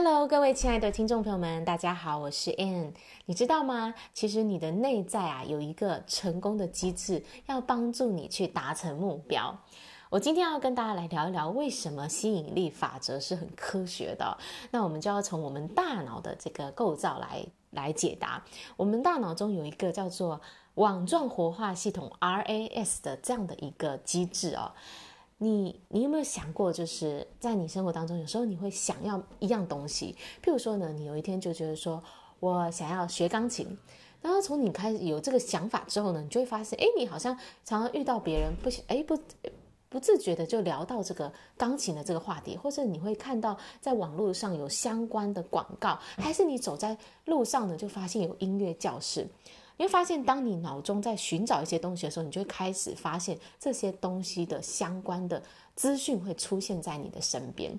Hello，各位亲爱的听众朋友们，大家好，我是 Ann。你知道吗？其实你的内在啊，有一个成功的机制，要帮助你去达成目标。我今天要跟大家来聊一聊，为什么吸引力法则是很科学的。那我们就要从我们大脑的这个构造来来解答。我们大脑中有一个叫做网状活化系统 RAS 的这样的一个机制哦。你你有没有想过，就是在你生活当中，有时候你会想要一样东西，譬如说呢，你有一天就觉得说，我想要学钢琴，然后从你开始有这个想法之后呢，你就会发现，哎，你好像常常遇到别人不哎不不自觉的就聊到这个钢琴的这个话题，或者你会看到在网络上有相关的广告，还是你走在路上呢，就发现有音乐教室。你会发现，当你脑中在寻找一些东西的时候，你就会开始发现这些东西的相关的资讯会出现在你的身边。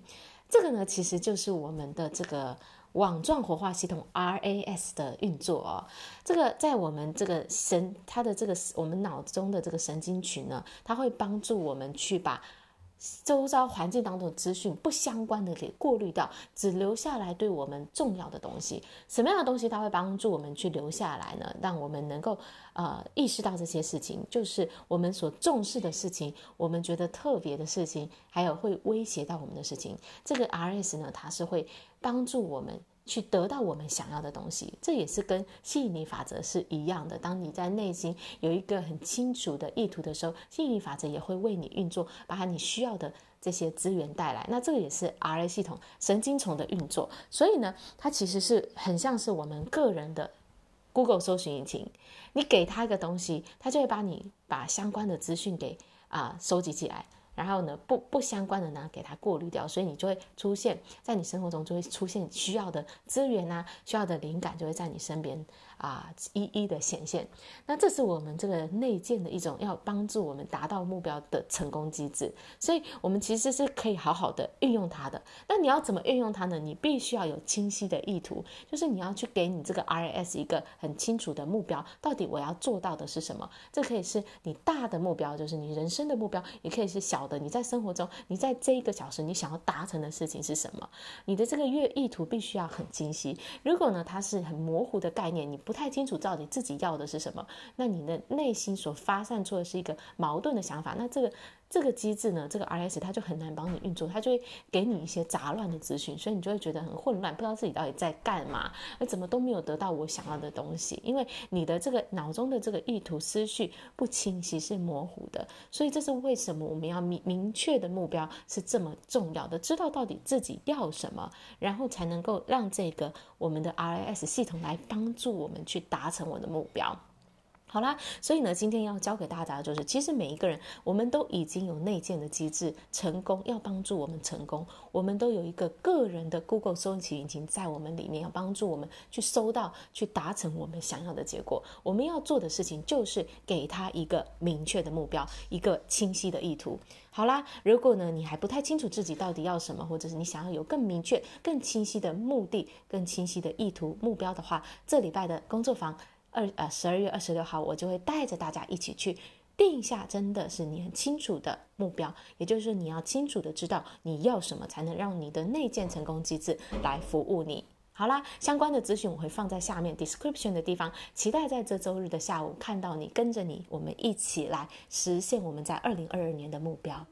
这个呢，其实就是我们的这个网状活化系统 RAS 的运作哦。这个在我们这个神，它的这个我们脑中的这个神经群呢，它会帮助我们去把。周遭环境当中的资讯不相关的给过滤掉，只留下来对我们重要的东西。什么样的东西它会帮助我们去留下来呢？让我们能够呃意识到这些事情，就是我们所重视的事情，我们觉得特别的事情，还有会威胁到我们的事情。这个 RS 呢，它是会帮助我们。去得到我们想要的东西，这也是跟吸引力法则是一样的。当你在内心有一个很清楚的意图的时候，吸引力法则也会为你运作，把你需要的这些资源带来。那这个也是 RA 系统神经丛的运作。所以呢，它其实是很像是我们个人的 Google 搜寻引擎。你给他一个东西，他就会把你把相关的资讯给啊、收集起来。然后呢，不不相关的呢，给它过滤掉，所以你就会出现在你生活中就会出现需要的资源啊，需要的灵感就会在你身边啊一一的显现。那这是我们这个内建的一种要帮助我们达到目标的成功机制，所以我们其实是可以好好的运用它的。那你要怎么运用它呢？你必须要有清晰的意图，就是你要去给你这个 RAS 一个很清楚的目标，到底我要做到的是什么？这可以是你大的目标，就是你人生的目标，也可以是小。你在生活中，你在这一个小时，你想要达成的事情是什么？你的这个月意图必须要很清晰。如果呢，它是很模糊的概念，你不太清楚到底自己要的是什么，那你的内心所发散出的是一个矛盾的想法。那这个这个机制呢，这个 RS 它就很难帮你运作，它就会给你一些杂乱的资讯，所以你就会觉得很混乱，不知道自己到底在干嘛，而怎么都没有得到我想要的东西，因为你的这个脑中的这个意图思绪不清晰，是模糊的。所以这是为什么我们要明明确的目标是这么重要的，知道到底自己要什么，然后才能够让这个我们的 RAS 系统来帮助我们去达成我的目标。好啦，所以呢，今天要教给大家的就是，其实每一个人，我们都已经有内建的机制，成功要帮助我们成功，我们都有一个个人的 Google 搜寻引擎在我们里面，要帮助我们去搜到，去达成我们想要的结果。我们要做的事情就是给他一个明确的目标，一个清晰的意图。好啦，如果呢，你还不太清楚自己到底要什么，或者是你想要有更明确、更清晰的目的、更清晰的意图目标的话，这礼拜的工作坊。二呃，十二月二十六号，我就会带着大家一起去定下，真的是你很清楚的目标，也就是，你要清楚的知道你要什么，才能让你的内建成功机制来服务你。好啦，相关的资讯我会放在下面 description 的地方，期待在这周日的下午看到你，跟着你，我们一起来实现我们在二零二二年的目标。